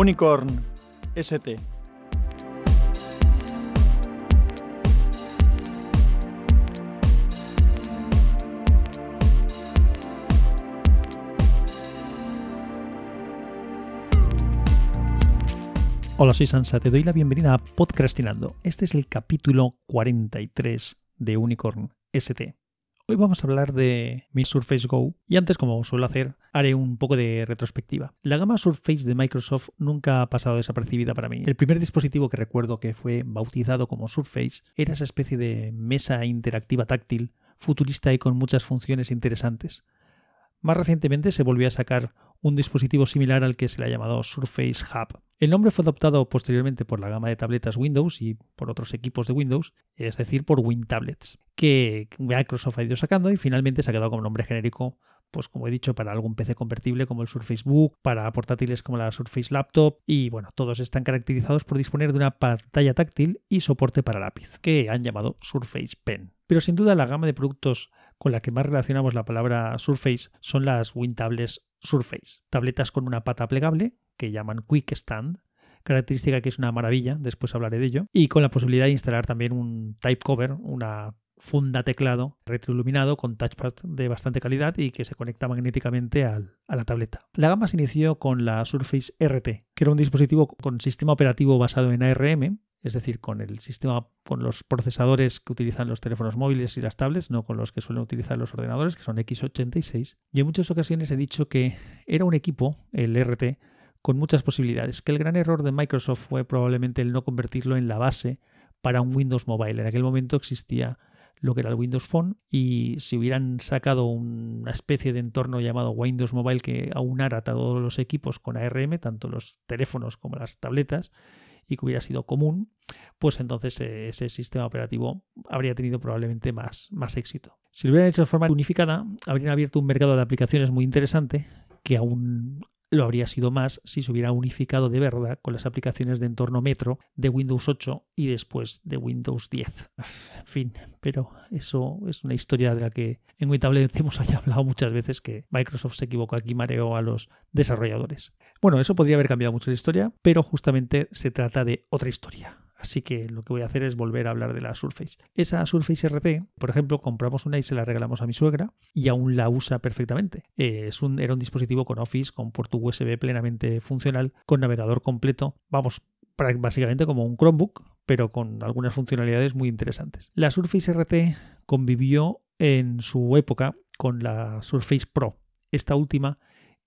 Unicorn ST. Hola, soy Sansa, te doy la bienvenida a Podcastinando. Este es el capítulo 43 de Unicorn ST. Hoy vamos a hablar de mi Surface Go y antes, como suelo hacer, haré un poco de retrospectiva. La gama Surface de Microsoft nunca ha pasado desapercibida para mí. El primer dispositivo que recuerdo que fue bautizado como Surface era esa especie de mesa interactiva táctil, futurista y con muchas funciones interesantes. Más recientemente se volvió a sacar un dispositivo similar al que se le ha llamado Surface Hub. El nombre fue adoptado posteriormente por la gama de tabletas Windows y por otros equipos de Windows, es decir, por WinTablets, que Microsoft ha ido sacando y finalmente se ha quedado como nombre genérico, pues como he dicho, para algún PC convertible como el Surface Book, para portátiles como la Surface Laptop y bueno, todos están caracterizados por disponer de una pantalla táctil y soporte para lápiz, que han llamado Surface Pen. Pero sin duda la gama de productos con la que más relacionamos la palabra Surface son las WinTablets Surface, tabletas con una pata plegable que llaman Quick Stand, característica que es una maravilla, después hablaré de ello, y con la posibilidad de instalar también un type cover, una funda teclado retroiluminado con touchpad de bastante calidad y que se conecta magnéticamente a la tableta. La gama se inició con la Surface RT, que era un dispositivo con sistema operativo basado en ARM, es decir, con el sistema, con los procesadores que utilizan los teléfonos móviles y las tablets, no con los que suelen utilizar los ordenadores, que son x86. Y en muchas ocasiones he dicho que era un equipo, el RT, con muchas posibilidades, que el gran error de Microsoft fue probablemente el no convertirlo en la base para un Windows Mobile. En aquel momento existía lo que era el Windows Phone y si hubieran sacado una especie de entorno llamado Windows Mobile que aunara todos los equipos con ARM, tanto los teléfonos como las tabletas, y que hubiera sido común, pues entonces eh, ese sistema operativo habría tenido probablemente más, más éxito. Si lo hubieran hecho de forma unificada, habrían abierto un mercado de aplicaciones muy interesante que aún lo habría sido más si se hubiera unificado de verdad con las aplicaciones de entorno Metro de Windows 8 y después de Windows 10. En fin, pero eso es una historia de la que en WinTablet hemos hablado muchas veces que Microsoft se equivocó aquí, mareó a los desarrolladores. Bueno, eso podría haber cambiado mucho la historia, pero justamente se trata de otra historia. Así que lo que voy a hacer es volver a hablar de la Surface. Esa Surface RT, por ejemplo, compramos una y se la regalamos a mi suegra y aún la usa perfectamente. Es un, era un dispositivo con Office, con puerto USB plenamente funcional, con navegador completo. Vamos, básicamente como un Chromebook, pero con algunas funcionalidades muy interesantes. La Surface RT convivió en su época con la Surface Pro. Esta última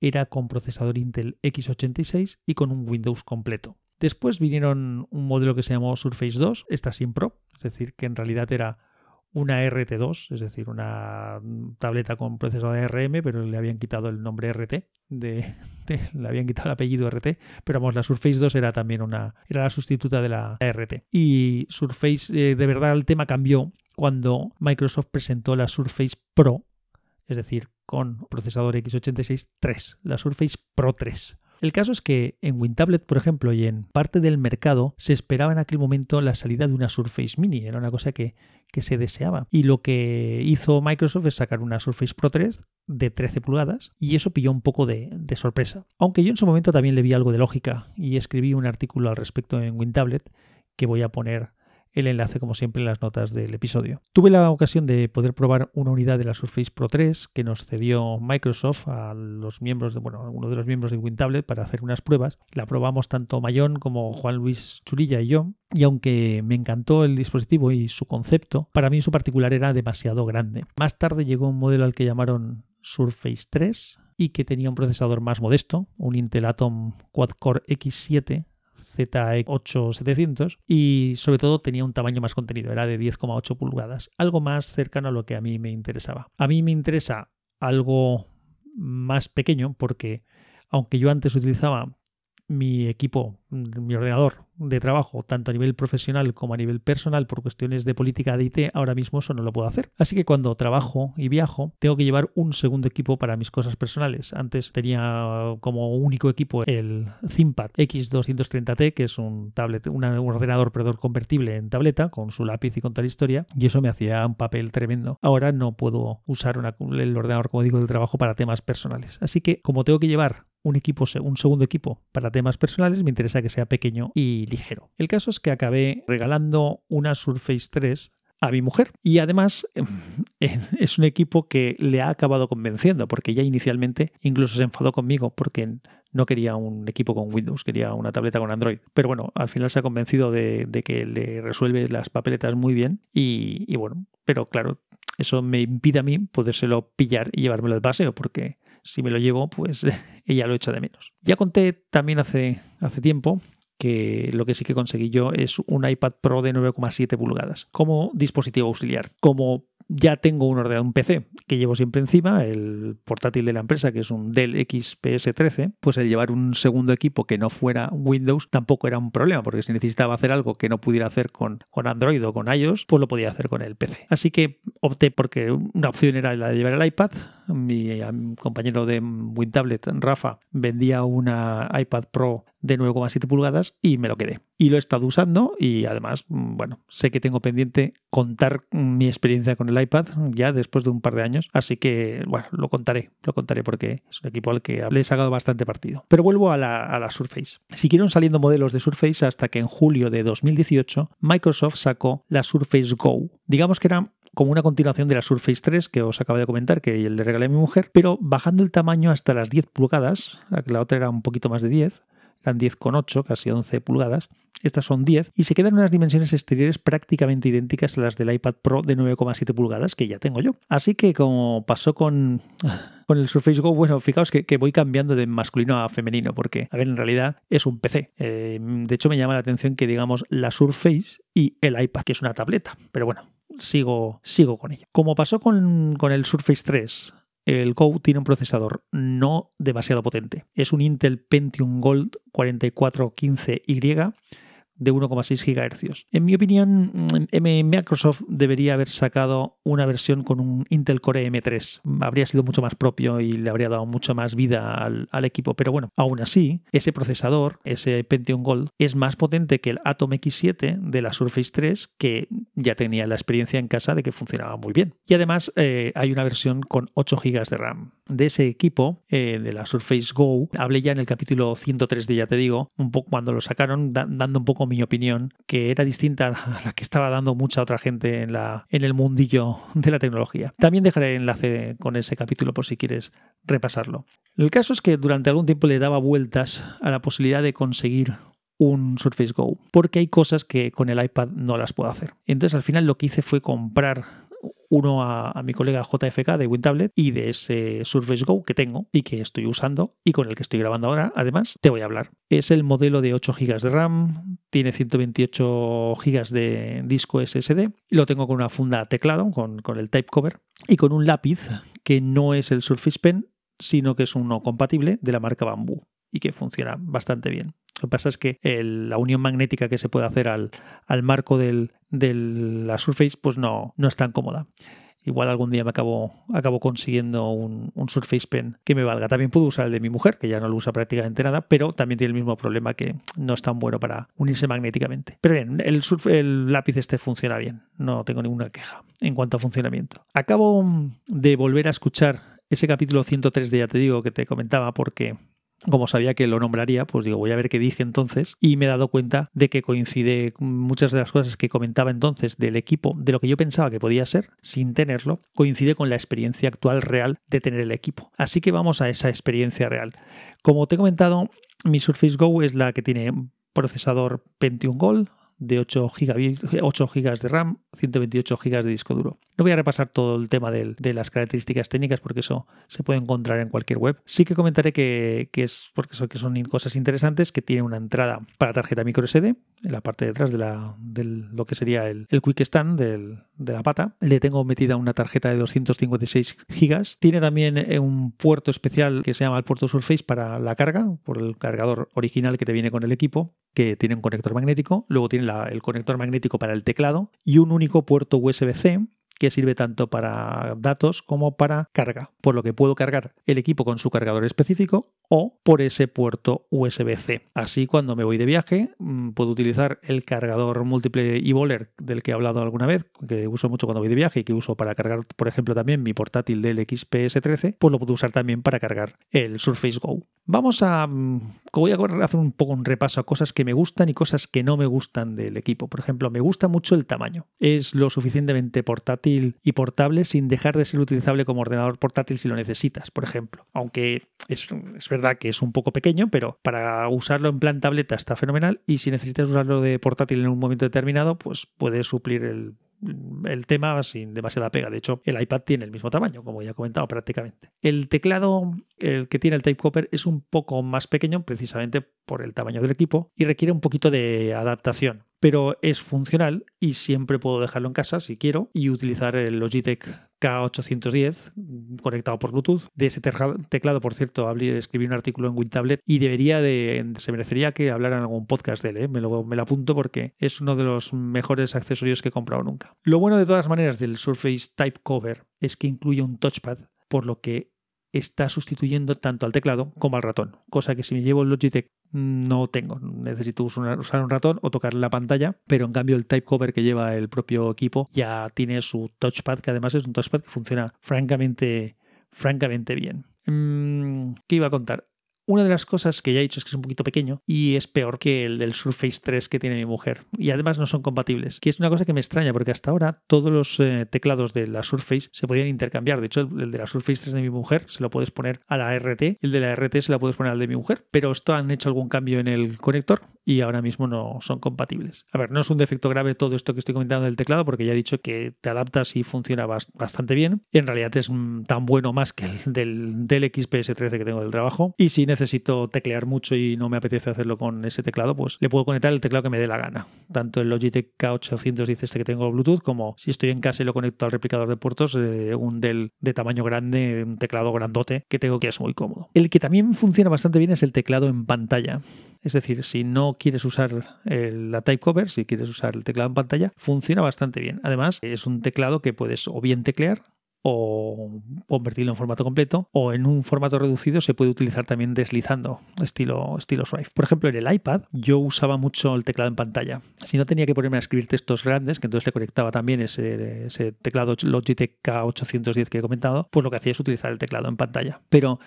era con procesador Intel x86 y con un Windows completo. Después vinieron un modelo que se llamó Surface 2, esta sin Pro, es decir, que en realidad era una RT2, es decir, una tableta con procesador ARM, pero le habían quitado el nombre RT, le habían quitado el apellido RT, pero vamos, la Surface 2 era también una, era la sustituta de la RT. Y Surface, eh, de verdad, el tema cambió cuando Microsoft presentó la Surface Pro, es decir, con procesador x86 3, la Surface Pro 3. El caso es que en WinTablet, por ejemplo, y en parte del mercado, se esperaba en aquel momento la salida de una Surface Mini. Era una cosa que, que se deseaba. Y lo que hizo Microsoft es sacar una Surface Pro 3 de 13 pulgadas y eso pilló un poco de, de, sorpresa. Aunque yo en su momento también le vi algo de lógica y escribí un artículo al respecto en WinTablet que voy a poner el enlace como siempre en las notas del episodio. Tuve la ocasión de poder probar una unidad de la Surface Pro 3 que nos cedió Microsoft a los miembros de, bueno, algunos de los miembros de WinTablet para hacer unas pruebas. La probamos tanto Mayón como Juan Luis Churilla y yo. Y aunque me encantó el dispositivo y su concepto, para mí su particular era demasiado grande. Más tarde llegó un modelo al que llamaron Surface 3 y que tenía un procesador más modesto, un Intel Atom Quad-Core X7 Z8700 y sobre todo tenía un tamaño más contenido, era de 10,8 pulgadas, algo más cercano a lo que a mí me interesaba. A mí me interesa algo más pequeño porque aunque yo antes utilizaba mi equipo, mi ordenador de trabajo, tanto a nivel profesional como a nivel personal, por cuestiones de política de IT, ahora mismo eso no lo puedo hacer. Así que cuando trabajo y viajo, tengo que llevar un segundo equipo para mis cosas personales. Antes tenía como único equipo el ThinkPad X230T, que es un tablet, un ordenador perdón, convertible en tableta, con su lápiz y con tal historia, y eso me hacía un papel tremendo. Ahora no puedo usar el ordenador, como digo, del trabajo para temas personales. Así que como tengo que llevar un equipo, un segundo equipo para temas personales, me interesa que sea pequeño y ligero. El caso es que acabé regalando una Surface 3 a mi mujer. Y además es un equipo que le ha acabado convenciendo, porque ya inicialmente incluso se enfadó conmigo porque no quería un equipo con Windows, quería una tableta con Android. Pero bueno, al final se ha convencido de, que le resuelve las papeletas muy bien. Y, y, bueno, pero claro, eso me impide a mí podérselo pillar y llevármelo de paseo, porque si me lo llevo, pues ella lo echa de menos. Ya conté también hace, hace tiempo que lo que sí que conseguí yo es un iPad Pro de 9,7 pulgadas como dispositivo auxiliar. Como ya tengo un ordenador, un PC que llevo siempre encima, el portátil de la empresa, que es un Dell XPS 13, pues el llevar un segundo equipo que no fuera Windows tampoco era un problema, porque si necesitaba hacer algo que no pudiera hacer con, con Android o con iOS, pues lo podía hacer con el PC. Así que opté porque una opción era la de llevar el iPad. Mi, compañero de WinTablet, Rafa, vendía una iPad Pro de 9,7 pulgadas y me lo quedé. Y lo he estado usando y además, mm, bueno, sé que tengo pendiente contar mi experiencia con el iPad ya después de un par de años, así que, bueno, lo contaré, lo contaré porque es un equipo al que le he sacado bastante partido. Pero vuelvo a la, a la Surface. Siguieron saliendo modelos de Surface hasta que en julio de 2018 Microsoft sacó la Surface Go. Digamos que era como una continuación de la Surface 3 que os acabo de comentar, que le regalé a mi mujer, pero bajando el tamaño hasta las 10 pulgadas, la otra era un poquito más de 10, eran 10,8, casi 11 pulgadas. Estas son 10 y se quedan unas dimensiones exteriores prácticamente idénticas a las del iPad Pro de 9,7 pulgadas que ya tengo yo. Así que como pasó con, con el Surface Go, bueno, fijaos que, voy cambiando de masculino a femenino porque, a ver, en realidad es un PC. Eh, de hecho, me llama la atención que digamos la Surface y el iPad, que es una tableta. Pero bueno, sigo, sigo con ello. Como pasó con, con el Surface 3, el Go tiene un procesador no demasiado potente. Es un Intel Pentium Gold 4415Y de 1,6 GHz. En mi opinión, mm, Microsoft debería haber sacado una versión con un Intel Core M3. Habría sido mucho más propio y le habría dado mucho más vida al, equipo. Pero bueno, aún así, ese procesador, ese Pentium Gold, es más potente que el Atom X7 de la Surface 3, que ya tenía la experiencia en casa de que funcionaba muy bien. Y además eh, hay una versión con 8 GB de RAM. De ese equipo, eh, de la Surface Go, hablé ya en el capítulo 103 de Ya Te Digo, un poco cuando lo sacaron, dando un poco mi opinión, que era distinta a la que estaba dando mucha otra gente en, la, en el mundillo de la tecnología. También dejaré enlace con ese capítulo por si quieres repasarlo. El caso es que durante algún tiempo le daba vueltas a la posibilidad de conseguir un Surface Go, porque hay cosas que con el iPad no las puedo hacer. Entonces al final lo que hice fue comprar uno a, mi colega JFK de WinTablet y de ese Surface Go que tengo y que estoy usando y con el que estoy grabando ahora, además, te voy a hablar. Es el modelo de 8 GB de RAM, tiene 128 GB de disco SSD, lo tengo con una funda teclado, con, con el type cover y con un lápiz que no es el Surface Pen, sino que es uno compatible de la marca Bamboo y que funciona bastante bien. Lo que pasa es que la unión magnética que se puede hacer al, marco de la Surface pues no, no es tan cómoda. Igual algún día me acabo, acabo consiguiendo un, Surface Pen que me valga. También puedo usar el de mi mujer, que ya no lo usa prácticamente nada, pero también tiene el mismo problema que no es tan bueno para unirse magnéticamente. Pero bien, el, el lápiz este funciona bien, no tengo ninguna queja en cuanto a funcionamiento. Acabo de volver a escuchar ese capítulo 103 de Ya te digo que te comentaba porque como sabía que lo nombraría, pues digo, voy a ver qué dije entonces y me he dado cuenta de que coincide muchas de las cosas que comentaba entonces del equipo, de lo que yo pensaba que podía ser, sin tenerlo, coincide con la experiencia actual real de tener el equipo. Así que vamos a esa experiencia real. Como te he comentado, mi Surface Go es la que tiene procesador Pentium Gold, de 8 GB, de RAM, 128 GB de disco duro. No voy a repasar todo el tema de, las características técnicas porque eso se puede encontrar en cualquier web. Sí que comentaré que, es porque son, cosas interesantes, que tiene una entrada para tarjeta micro SD en la parte de atrás de, lo que sería el, Quick Stand de la pata. Le tengo metida una tarjeta de 256 GB. Tiene también eh, un puerto especial que se llama el puerto Surface para la carga, por el cargador original que te viene con el equipo que tiene un conector magnético, luego tiene el conector magnético para el teclado y un único puerto USB-C que sirve tanto para datos como para carga, por lo que puedo cargar el equipo con su cargador específico o por ese puerto USB-C. Así cuando me voy de viaje mm, puedo utilizar el cargador múltiple e-Bowler del que he hablado alguna vez, que uso mucho cuando voy de viaje y que uso para cargar, por ejemplo, también mi portátil del XPS13, pues lo puedo usar también para cargar el Surface Go. Vamos a, mm, voy a hacer un poco un repaso a cosas que me gustan y cosas que no me gustan del equipo. Por ejemplo, me gusta mucho el tamaño. Es lo suficientemente portátil y portable sin dejar de ser utilizable como ordenador portátil si lo necesitas, por ejemplo. Aunque es, es verdad que es un poco pequeño, pero para usarlo en plan tableta está fenomenal y si necesitas usarlo de portátil en un momento determinado, pues puedes suplir el el tema sin demasiada pega. De hecho, el iPad tiene el mismo tamaño, como ya he comentado prácticamente. El teclado, el que tiene el Type Copper, es un poco más pequeño precisamente por el tamaño del equipo y requiere un poquito de adaptación pero es funcional y siempre puedo dejarlo en casa si quiero y utilizar el Logitech K810 conectado por Bluetooth. De ese teclado, por cierto, escribí un artículo en WinTablet y debería de, se merecería que hablara en algún podcast de él. ¿eh? Me, lo, me lo apunto porque es uno de los mejores accesorios que he comprado nunca. Lo bueno de todas maneras del Surface Type Cover es que incluye un touchpad, por lo que está sustituyendo tanto al teclado como al ratón, cosa que si me llevo el Logitech no tengo. Necesito usar un ratón o tocar la pantalla, pero en cambio el type cover que lleva el propio equipo ya tiene su touchpad, que además es un touchpad que funciona francamente, francamente bien. Mm, ¿Qué iba a contar? Una de las cosas que ya he dicho es que es un poquito pequeño y es peor que el del Surface 3 que tiene mi mujer. Y además no son compatibles. Que es una cosa que me extraña porque hasta ahora todos los eh, teclados de la Surface se podían intercambiar. De hecho, el de la Surface 3 de mi mujer se lo puedes poner a la RT, el de la RT se lo puedes poner al de mi mujer. Pero esto han hecho algún cambio en el conector y ahora mismo no son compatibles. A ver, no es un defecto grave todo esto que estoy comentando del teclado porque ya he dicho que te adaptas y funciona bastante bien. Y en realidad es mm, tan bueno más que el del, del XPS 13 que tengo del trabajo. Y si necesito teclear mucho y no me apetece hacerlo con ese teclado, pues le puedo conectar el teclado que me dé la gana. Tanto el Logitech K810 este que tengo Bluetooth como si estoy en casa y lo conecto al replicador de puertos, eh, un Dell de tamaño grande, un teclado grandote que tengo que es muy cómodo. El que también funciona bastante bien es el teclado en pantalla. Es decir, si no quieres usar la type cover, si quieres usar el teclado en pantalla, funciona bastante bien. Además, es un teclado que puedes o bien teclear o convertirlo en formato completo o en un formato reducido se puede utilizar también deslizando estilo, estilo. Por ejemplo, en el iPad yo usaba mucho el teclado en pantalla. Si no tenía que ponerme a escribir textos grandes, que entonces le conectaba también ese, ese teclado Logitech K810 que he comentado, pues lo que hacía es utilizar el teclado en pantalla. Pero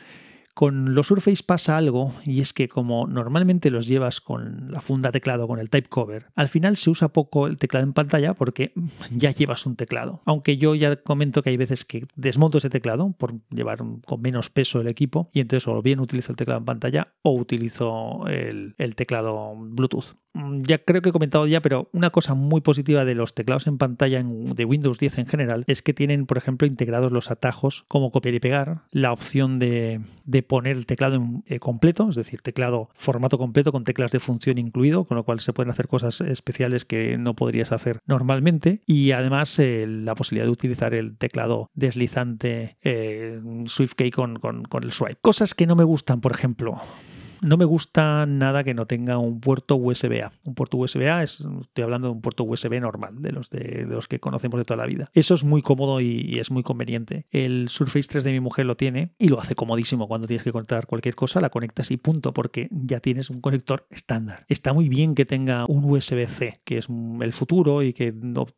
con los Surface pasa algo y es que como normalmente los llevas con la funda teclado, con el type cover, al final se usa poco el teclado en pantalla porque ya llevas un teclado. Aunque yo ya comento que hay veces que desmonto ese teclado por llevar con menos peso el equipo y entonces o bien utilizo el teclado en pantalla o utilizo el, el teclado Bluetooth. Mm, ya creo que he comentado ya, pero una cosa muy positiva de los teclados en pantalla de Windows 10 en general es que tienen, por ejemplo, integrados los atajos como copiar y pegar, la opción de, poner el teclado eh, completo, es decir, teclado formato completo con teclas de función incluido, con lo cual se pueden hacer cosas especiales que no podrías hacer normalmente, y además eh, la posibilidad de utilizar el teclado deslizante eh, SwiftKey con, con, con el swipe. Cosas que no me gustan, por ejemplo no me gusta nada que no tenga un puerto USB-A. Un puerto USB-A es, estoy hablando de un puerto USB normal, de los, de, los que conocemos de toda la vida. Eso es muy cómodo y, es muy conveniente. El Surface 3 de mi mujer lo tiene y lo hace comodísimo. Cuando tienes que conectar cualquier cosa, la conectas y punto, porque ya tienes un conector estándar. Está muy bien que tenga un USB-C, que es el futuro y que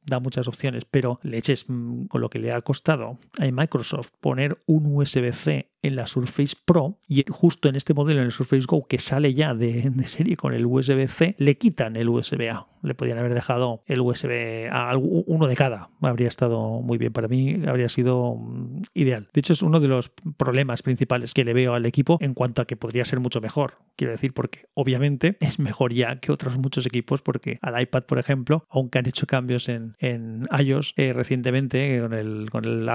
da muchas opciones, pero le eches mm, con lo que le ha costado a Microsoft poner un USB-C en la Surface Pro y justo en este modelo, en el Surface Go, que sale ya de, serie con el USB-C, le quitan el USB-A. Le podían haber dejado el USB a uno de cada. Habría estado muy bien para mí, habría sido mm, ideal. De hecho, es uno de los problemas principales que le veo al equipo en cuanto a que podría ser mucho mejor. Quiero decir, porque obviamente es mejor ya que otros muchos equipos, porque al iPad, por ejemplo, aunque han hecho cambios en, en iOS eh, recientemente con el, con el,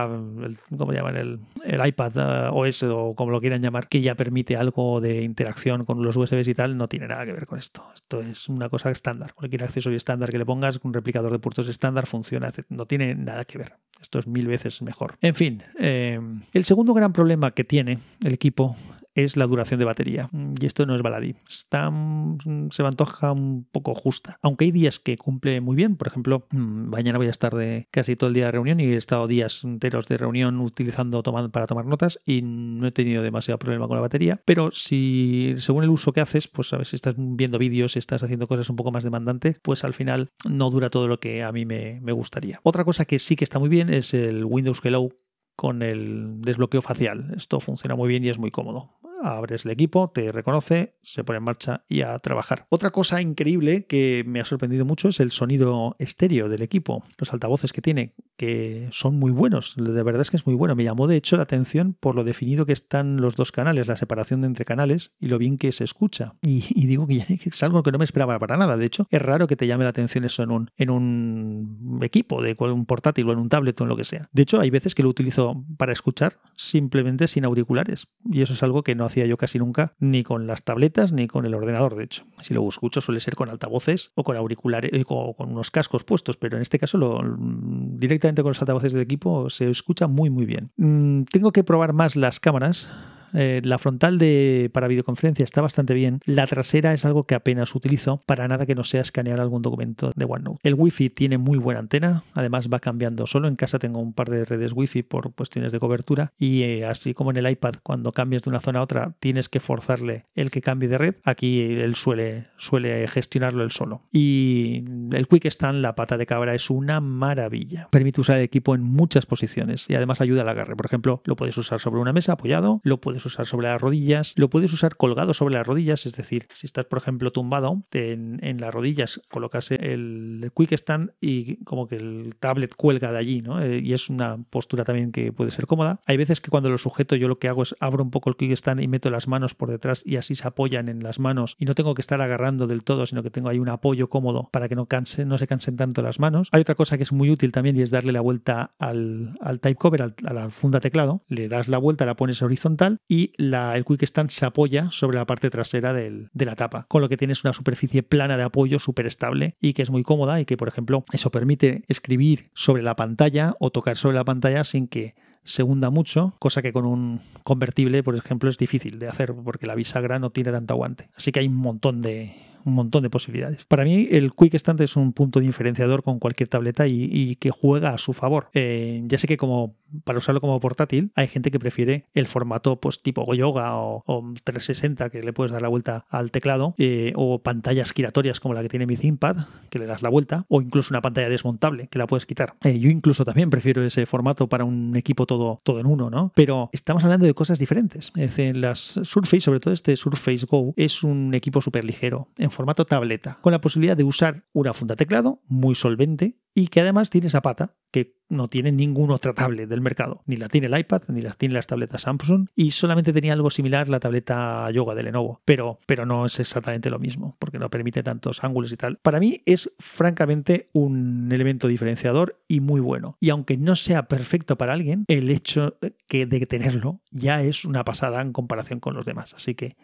¿cómo llaman? El, el iPad eh, OS o como lo quieran llamar, que ya permite algo de interacción con los USBs y tal, no tiene nada que ver con esto. Esto es una cosa estándar. Cualquier accesorio estándar que le pongas, un replicador de puertos estándar funciona, no tiene nada que ver. Esto es mil veces mejor. En fin, eh, el segundo gran problema que tiene el equipo es la duración de batería. Mm, y esto no es baladí. Está, mm, se me antoja un poco justa. Aunque hay días que cumple muy bien. Por ejemplo, mm, mañana voy a estar de casi todo el día de reunión y he estado días enteros de reunión utilizando para tomar notas y no he tenido demasiado problema con la batería. Pero si según el uso que haces, pues ver si estás viendo vídeos, estás haciendo cosas un poco más demandantes, pues al final no dura todo lo que a mí me, me gustaría. Otra cosa que sí que está muy bien es el Windows Hello con el desbloqueo facial. Esto funciona muy bien y es muy cómodo abres el equipo, te reconoce, se pone en marcha y a trabajar. Otra cosa increíble que me ha sorprendido mucho es el sonido estéreo del equipo, los altavoces que tiene, que son muy buenos, de verdad es que es muy bueno. Me llamó de hecho la atención por lo definido que están los dos canales, la separación de entre canales y lo bien que se escucha. Y, digo que es algo que no me esperaba para nada. De hecho, es raro que te llame la atención eso en un, en un equipo, de un portátil o en un tablet o en lo que sea. De hecho, hay veces que lo utilizo para escuchar simplemente sin auriculares y eso es algo que no hacía yo casi nunca, ni con las tabletas ni con el ordenador, de hecho. Si lo escucho suele ser con altavoces o con auriculares eh, o con unos cascos puestos, pero en este caso lo, directamente con los altavoces del equipo se escucha muy muy bien. Mm, tengo que probar más las cámaras eh, la frontal de, para videoconferencia está bastante bien. La trasera es algo que apenas utilizo para nada que no sea escanear algún documento de OneNote. El Wi-Fi tiene muy buena antena, además va cambiando solo. En casa tengo un par de redes Wi-Fi por cuestiones de cobertura y eh, así como en el iPad cuando cambias de una zona a otra tienes que forzarle el que cambie de red. Aquí él suele, suele gestionarlo él solo. Y el Quick Stand, la pata de cabra, es una maravilla. Permite usar el equipo en muchas posiciones y además ayuda al agarre. Por ejemplo, lo puedes usar sobre una mesa apoyado, lo puedes usar sobre las rodillas, lo puedes usar colgado sobre las rodillas, es decir, si estás, por ejemplo, tumbado, en, las rodillas colocas el quick stand y como que el tablet cuelga de allí, ¿no? Eh, y es una postura también que puede ser cómoda. Hay veces que cuando lo sujeto yo lo que hago es abro un poco el quick stand y meto las manos por detrás y así se apoyan en las manos y no tengo que estar agarrando del todo, sino que tengo ahí un apoyo cómodo para que no canse, no se cansen tanto las manos. Hay otra cosa que es muy útil también y es darle la vuelta al, al type cover, a la funda teclado, le das la vuelta, la pones horizontal el Quick Stand se apoya sobre la parte trasera de la tapa, con lo que tienes una superficie plana de apoyo súper estable y que es muy cómoda y que, por ejemplo, eso permite escribir sobre la pantalla o tocar sobre la pantalla sin que se hunda mucho, cosa que con un convertible, por ejemplo, es difícil de hacer porque la bisagra no tiene tanto aguante. Así que hay un montón de, un montón de posibilidades. Para mí, el Quick Stand es un punto diferenciador con cualquier tableta y, que juega a su favor. Eh, ya sé que como para usarlo como portátil, hay gente que prefiere el formato pues tipo Yoga o, 360 que le puedes dar la vuelta al teclado eh, o pantallas giratorias como la que tiene mi ThinkPad que le das la vuelta o incluso una pantalla desmontable que la puedes quitar. Eh, yo incluso también prefiero ese formato para un equipo todo, todo en uno, ¿no? Pero estamos hablando de cosas diferentes. Las Surface, sobre todo este Surface Go, es un equipo súper ligero formato tableta con la posibilidad de usar una funda teclado muy solvente y que además tiene esa pata que no tiene ningún otra tablet del mercado. Ni la tiene el iPad, ni las tiene las tabletas Samsung y solamente tenía algo similar la tableta Yoga de Lenovo, pero, pero no es exactamente lo mismo porque no permite tantos ángulos y tal. Para mí es francamente un elemento diferenciador y muy bueno. Y aunque no sea perfecto para alguien, el hecho que de tenerlo ya es una pasada en comparación con los demás. Así que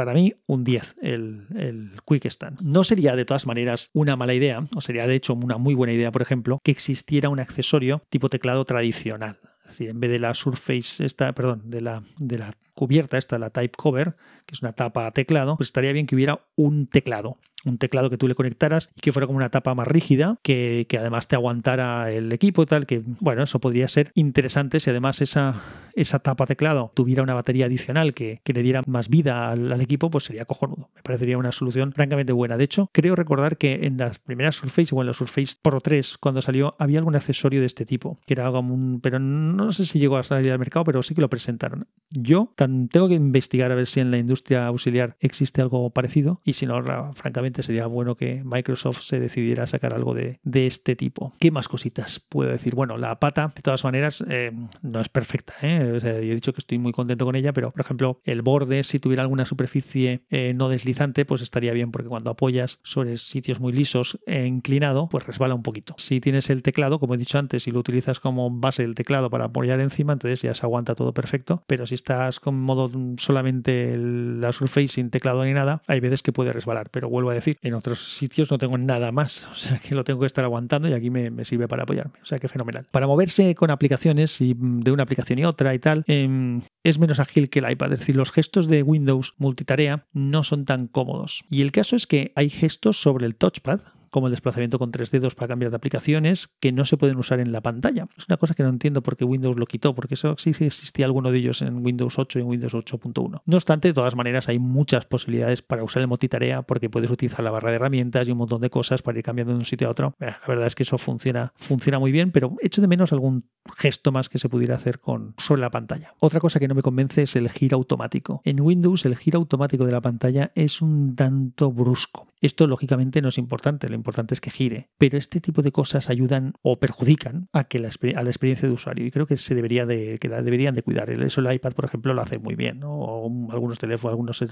para mí un 10 el, el, Quick Stand. No sería de todas maneras una mala idea, o sería de hecho una muy buena idea, por ejemplo, que existiera un accesorio tipo teclado tradicional. Es decir, en vez de la Surface, esta, perdón, de la, de la cubierta, esta, la Type Cover, que es una tapa teclado, pues estaría bien que hubiera un teclado un teclado que tú le conectaras y que fuera como una tapa más rígida, que, además te aguantara el equipo y tal, que bueno, eso podría ser interesante si además esa, esa tapa teclado tuviera una batería adicional que, le diera más vida al, equipo, pues sería cojonudo. Me parecería una solución francamente buena. De hecho, creo recordar que en las primeras Surface o en la Surface Pro 3, cuando salió, había algún accesorio de este tipo, que era algo un, pero no sé si llegó a salir al mercado, pero sí que lo presentaron. Yo tengo que investigar a ver si en la industria auxiliar existe algo parecido y si no, francamente, sería bueno que Microsoft se decidiera a sacar algo de, este tipo. ¿Qué más cositas puedo decir? Bueno, la pata, de todas maneras, eh, no es perfecta. ¿eh? he dicho que estoy muy contento con ella, pero por ejemplo, el borde, si tuviera alguna superficie eh, no deslizante, pues estaría bien, porque cuando apoyas sobre sitios muy lisos e inclinado, pues resbala un poquito. Si tienes el teclado, como he dicho antes, y lo utilizas como base del teclado para apoyar encima, entonces ya se aguanta todo perfecto. Pero si estás con modo solamente la Surface sin teclado ni nada, hay veces que puede resbalar. Pero vuelvo a decir, decir. En otros sitios no tengo nada más, o sea que lo tengo que estar aguantando y aquí me, sirve para apoyarme. O sea que fenomenal. Para moverse con aplicaciones y mm, de una aplicación y otra y tal, em, es menos ágil que el iPad. Es decir, los gestos de Windows multitarea no son tan cómodos. Y el caso es que hay gestos sobre el touchpad como el desplazamiento con tres dedos para cambiar de aplicaciones, que no se pueden usar en la pantalla. Es una cosa que no entiendo por qué Windows lo quitó, porque eso sí, sí existía alguno de ellos en Windows 8 y en Windows 8.1. No obstante, de todas maneras, hay muchas posibilidades para usar el multitarea, porque puedes utilizar la barra de herramientas y un montón de cosas para ir cambiando de un sitio a otro. La verdad es que eso funciona, funciona muy bien, pero echo de menos algún gesto más que se pudiera hacer con sobre la pantalla. Otra cosa que no me convence es el giro automático. En Windows el giro automático de la pantalla es un tanto brusco. Esto lógicamente no es importante, lo importante es que gire, pero este tipo de cosas ayudan o perjudican a, que la, a la experiencia de usuario y creo que se debería de, que deberían de cuidar. Eso el iPad, por ejemplo, lo hace muy bien, o algunos teléfonos, algunos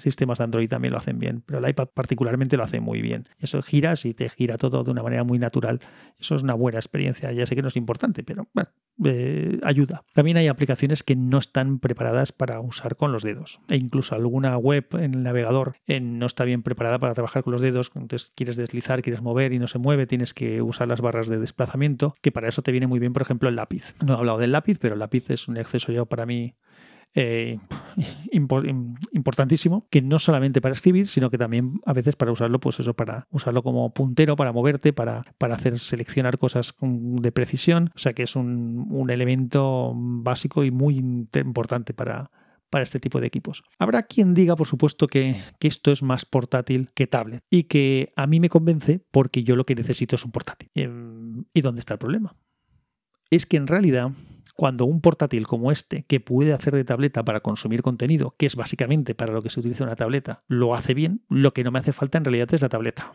sistemas de Android también lo hacen bien, pero el iPad particularmente lo hace muy bien. Eso giras y te gira todo de una manera muy natural. Eso es una buena experiencia. Ya sé que no es importante, pero bueno, eh, ayuda. También hay aplicaciones que no están preparadas para usar con los dedos e incluso alguna web en el navegador eh, no está bien preparada para trabajar con los dedos. Entonces quieres deslizar, quieres mover y no se mueve, tienes que usar las barras de desplazamiento, que para eso te viene muy bien, por ejemplo, el lápiz. No he hablado del lápiz, pero el lápiz es un accesorio para mí eh, importantísimo, que no solamente para escribir, sino que también a veces para usarlo, pues eso, para usarlo como puntero, para moverte, para, para hacer seleccionar cosas de precisión. O sea que es un, un elemento básico y muy importante para, para este tipo de equipos. Habrá quien diga, por supuesto, que, que, esto es más portátil que tablet y que a mí me convence porque yo lo que necesito es un portátil. Em, ¿Y dónde está el problema? Es que en realidad cuando un portátil como este, que puede hacer de tableta para consumir contenido, que es básicamente para lo que se utiliza una tableta, lo hace bien, lo que no me hace falta en realidad es la tableta.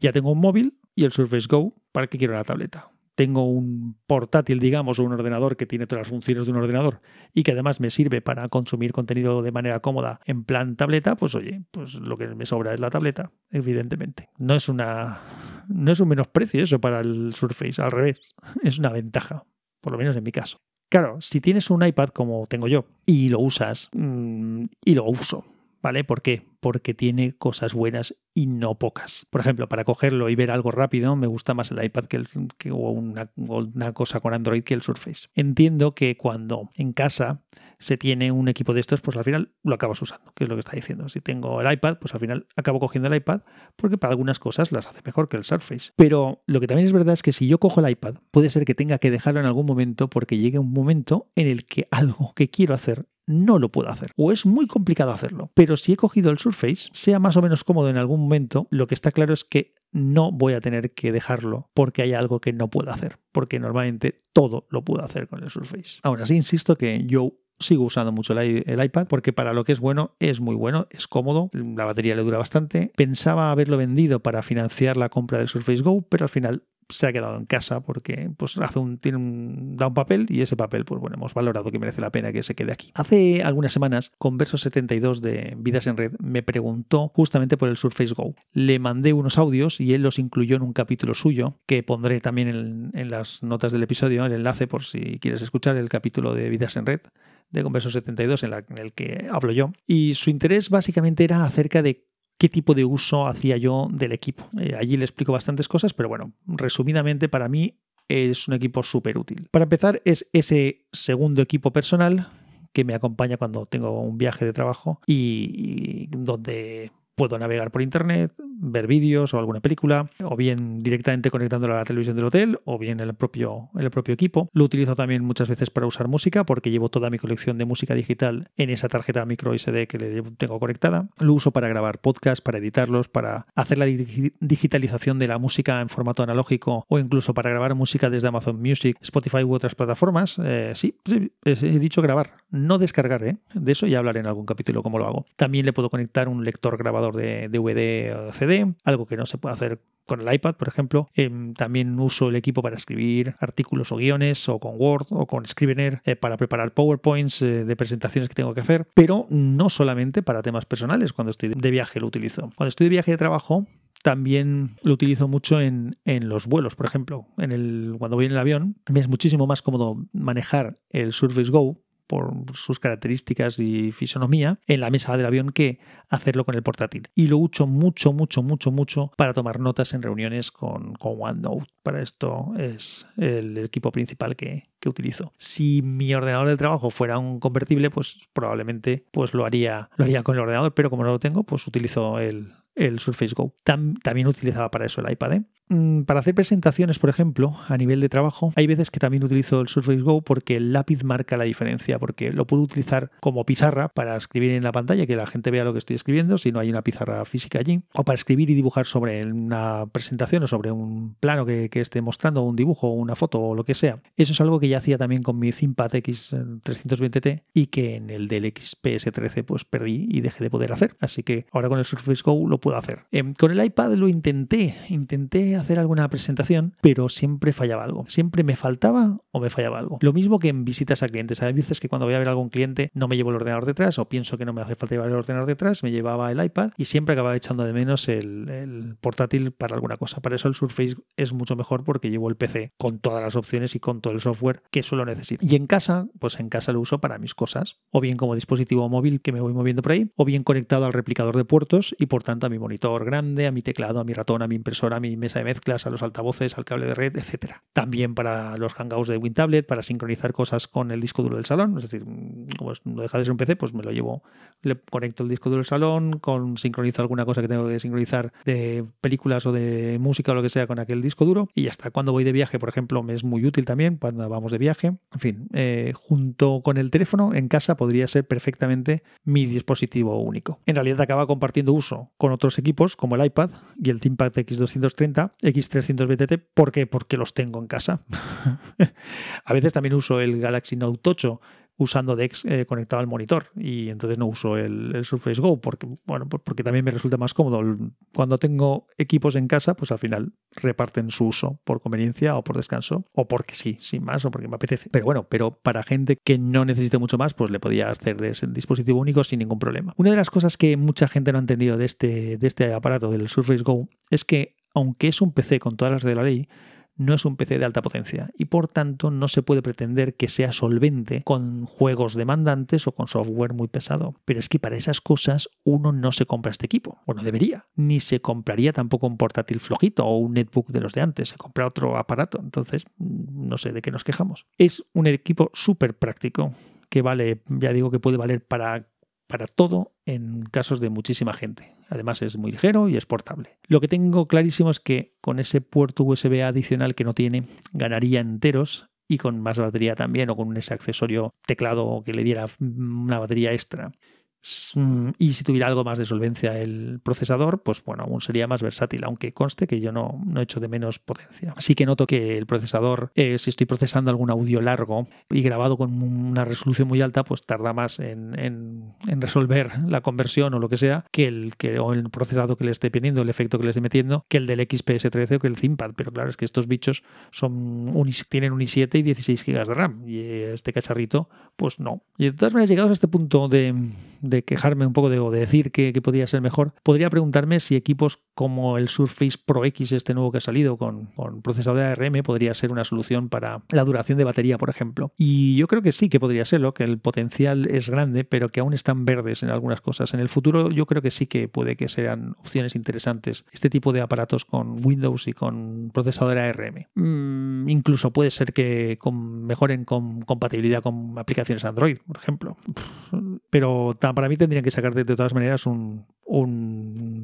Ya tengo un móvil y el Surface Go, ¿para qué quiero la tableta? Tengo un portátil, digamos, o un ordenador que tiene todas las funciones de un ordenador y que además me sirve para consumir contenido de manera cómoda en plan tableta, pues oye, pues lo que me sobra es la tableta, evidentemente. No es una no es un menosprecio eso para el Surface, al revés, es una ventaja, por lo menos en mi caso. Claro, si tienes un iPad como tengo yo y lo usas, mm, y lo uso, ¿vale? ¿Por qué? Porque tiene cosas buenas y no pocas. Por ejemplo, para cogerlo y ver algo rápido, me gusta más el iPad que, el, que o una, una, cosa con Android que el Surface. Entiendo que cuando en casa se tiene un equipo de estos, pues al final lo acabas usando, que es lo que está diciendo. Si tengo el iPad, pues al final acabo cogiendo el iPad porque para algunas cosas las hace mejor que el Surface. Pero lo que también es verdad es que si yo cojo el iPad, puede ser que tenga que dejarlo en algún momento porque llegue un momento en el que algo que quiero hacer no lo puedo hacer o es muy complicado hacerlo. Pero si he cogido el Surface, sea más o menos cómodo en algún momento, lo que está claro es que no voy a tener que dejarlo porque hay algo que no puedo hacer, porque normalmente todo lo puedo hacer con el Surface. Ahora sí, insisto que yo sigo usando mucho el, iPad porque para lo que es bueno es muy bueno, es cómodo, la batería le dura bastante. Pensaba haberlo vendido para financiar la compra del Surface Go, pero al final se ha quedado en casa porque pues hace un, tiene un, da un papel y ese papel, pues bueno, hemos valorado que merece la pena que se quede aquí. Hace algunas semanas, con Verso 72 de Vidas en Red, me preguntó justamente por el Surface Go. Le mandé unos audios y él los incluyó en un capítulo suyo que pondré también en, las notas del episodio, el enlace por si quieres escuchar el capítulo de Vidas en Red de Converso 72 en, en el que hablo yo. Y su interés básicamente era acerca de qué tipo de uso hacía yo del equipo. Eh, allí le explico bastantes cosas, pero bueno, resumidamente para mí es un equipo súper útil. Para empezar, es ese segundo equipo personal que me acompaña cuando tengo un viaje de trabajo y donde puedo navegar por internet, ver vídeos o alguna película, o bien directamente conectándolo a la televisión del hotel, o bien en el propio, el propio equipo. Lo utilizo también muchas veces para usar música, porque llevo toda mi colección de música digital en esa tarjeta micro SD que le tengo conectada. Lo uso para grabar podcasts, para editarlos, para hacer la digitalización de la música en formato analógico, o incluso para grabar música desde Amazon Music, Spotify u otras plataformas. Eh, sí, sí, he dicho grabar, no descargar, ¿eh? De eso ya hablaré en algún capítulo cómo lo hago. También le puedo conectar un lector grabador de DVD o CD algo que no se puede hacer con el iPad, por ejemplo. Em, también uso el equipo para escribir artículos o guiones, o con Word, o con Scrivener, eh, para preparar PowerPoints eh, de presentaciones que tengo que hacer, pero no solamente para temas personales. Cuando estoy de viaje lo utilizo. Cuando estoy de viaje de trabajo, también lo utilizo mucho en, en, los vuelos, por ejemplo. En el, cuando voy en el avión, me es muchísimo más cómodo manejar el Surface Go por sus características y fisonomía en la mesa del avión que hacerlo con el portátil. Y lo uso mucho, mucho, mucho, mucho para tomar notas en reuniones con, con OneNote. Para esto es el equipo principal que, que utilizo. Si mi ordenador del trabajo fuera un convertible, pues probablemente pues lo haría, lo haría con el ordenador, pero como no lo tengo, pues utilizo el, el Surface Go. también utilizaba para eso el iPad. ¿eh? Mm, para hacer presentaciones, por ejemplo, a nivel de trabajo, hay veces que también utilizo el Surface Go porque el lápiz marca la diferencia, porque lo puedo utilizar como pizarra para escribir en la pantalla, que la gente vea lo que estoy escribiendo, si no hay una pizarra física allí, o para escribir y dibujar sobre una presentación o sobre un plano que, esté mostrando, un dibujo, una foto o lo que sea. Eso es algo que ya hacía también con mi ThinkPad X320T y que en el del XPS13 pues perdí y dejé de poder hacer. Así que ahora con el Surface Go lo puedo hacer. Em, con el iPad lo intenté, intenté hacer alguna presentación, pero siempre fallaba algo. Siempre me faltaba o me fallaba algo. Lo mismo que en visitas a clientes. Hay veces que cuando voy a ver a algún cliente no me llevo el ordenador detrás o pienso que no me hace falta llevar el ordenador detrás, me llevaba el iPad y siempre acababa echando de menos el, el portátil para alguna cosa. Para eso el Surface es mucho mejor porque llevo el PC con todas las opciones y con todo el software que suelo necesitar. Y en casa, pues en casa lo uso para mis cosas, o bien como dispositivo móvil que me voy moviendo por ahí, o bien conectado al replicador de puertos y por tanto a mi monitor grande, a mi teclado, a mi ratón, a mi impresora, a mi mesa de mezclas, a los altavoces, al cable de red, etcétera. También para los hangouts de WinTablet, para sincronizar cosas con el disco duro del salón, es decir, como no deja de ser un PC, pues me lo llevo, le conecto el disco duro del salón, con sincronizo alguna cosa que tengo que sincronizar de películas o de música o lo que sea con aquel disco duro y ya está. Cuando voy de viaje, por ejemplo, me es muy útil también cuando vamos de viaje. En fin, eh, junto con el teléfono en casa podría ser perfectamente mi dispositivo único. En realidad acaba compartiendo uso con otros equipos como el iPad y el ThinkPad X230, X300 BTT. ¿Por qué? Porque los tengo en casa. a veces también uso el Galaxy Note 8 usando DeX eh, conectado al monitor y entonces no uso el, Surface Go porque, bueno, porque también me resulta más cómodo. Cuando tengo equipos en casa, pues al final reparten su uso por conveniencia o por descanso o porque sí, sin más o porque me apetece. Pero bueno, pero para gente que no necesite mucho más, pues le podía hacer de ese dispositivo único sin ningún problema. Una de las cosas que mucha gente no ha entendido de este, de este aparato, del Surface Go, es que aunque es un PC con todas las de la ley, no es un PC de alta potencia y por tanto no se puede pretender que sea solvente con juegos demandantes o con software muy pesado. Pero es que para esas cosas uno no se compra este equipo, o no debería, ni se compraría tampoco un portátil flojito o un netbook de los de antes, se compra otro aparato, entonces no sé de qué nos quejamos. Es un equipo súper práctico que vale, ya digo que puede valer para para todo en casos de muchísima gente. Además es muy ligero y es portable. Lo que tengo clarísimo es que con ese puerto USB adicional que no tiene, ganaría enteros y con más batería también o con ese accesorio teclado que le diera una batería extra. Mm, y si tuviera algo más de solvencia el procesador, pues bueno, aún sería más versátil, aunque conste que yo no, no echo de menos potencia. Así que noto que el procesador, eh, si estoy procesando algún audio largo y grabado con una resolución muy alta, pues tarda más en, resolver la conversión o lo que sea que el, que, o el procesado que le esté pidiendo, el efecto que le esté metiendo, que el del XPS13 o que el ThinkPad. Pero claro, es que estos bichos son tienen un i7 y 16 GB de RAM y este cacharrito, pues no. Y de todas maneras, llegados a este punto de de quejarme un poco de, o de decir que, podría ser mejor, podría preguntarme si equipos como el Surface Pro X, este nuevo que ha salido con, con procesador de ARM, podría ser una solución para la duración de batería, por ejemplo. Y yo creo que sí, que podría serlo, que el potencial es grande, pero que aún están verdes en algunas cosas. En el futuro yo creo que sí que puede que sean opciones interesantes este tipo de aparatos con Windows y con procesador ARM. Mm, incluso puede ser que mejoren con compatibilidad con aplicaciones Android, por ejemplo. Pero para mí tendrían que sacar de, todas maneras un,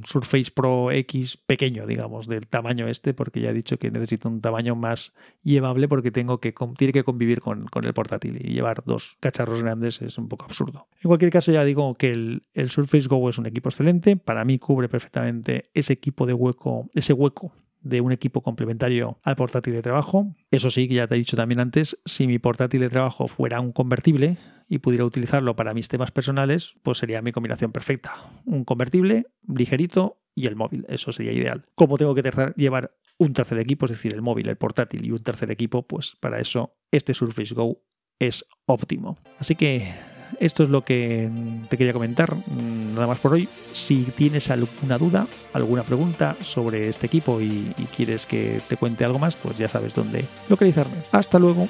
Surface Pro X pequeño, digamos, del tamaño este, porque ya he dicho que necesito un tamaño más llevable porque tengo que, tiene que convivir con, el portátil y llevar dos cacharros grandes es un poco absurdo. En cualquier caso, ya digo que el Surface Go es un equipo excelente, para mí cubre perfectamente ese equipo de hueco, ese hueco de un equipo complementario al portátil de trabajo. Eso sí, que ya te he dicho también antes, si mi portátil de trabajo fuera un convertible y pudiera utilizarlo para mis temas personales, pues sería mi combinación perfecta. Un convertible, ligerito y el móvil. Eso sería ideal. Como tengo que llevar un tercer equipo, es decir, el móvil, el portátil y un tercer equipo, pues para eso este Surface Go es óptimo. Así que esto es lo que te quería comentar. Mm, nada más por hoy. Si tienes alguna duda, alguna pregunta sobre este equipo y, y quieres que te cuente algo más, pues ya sabes dónde localizarme. Hasta luego.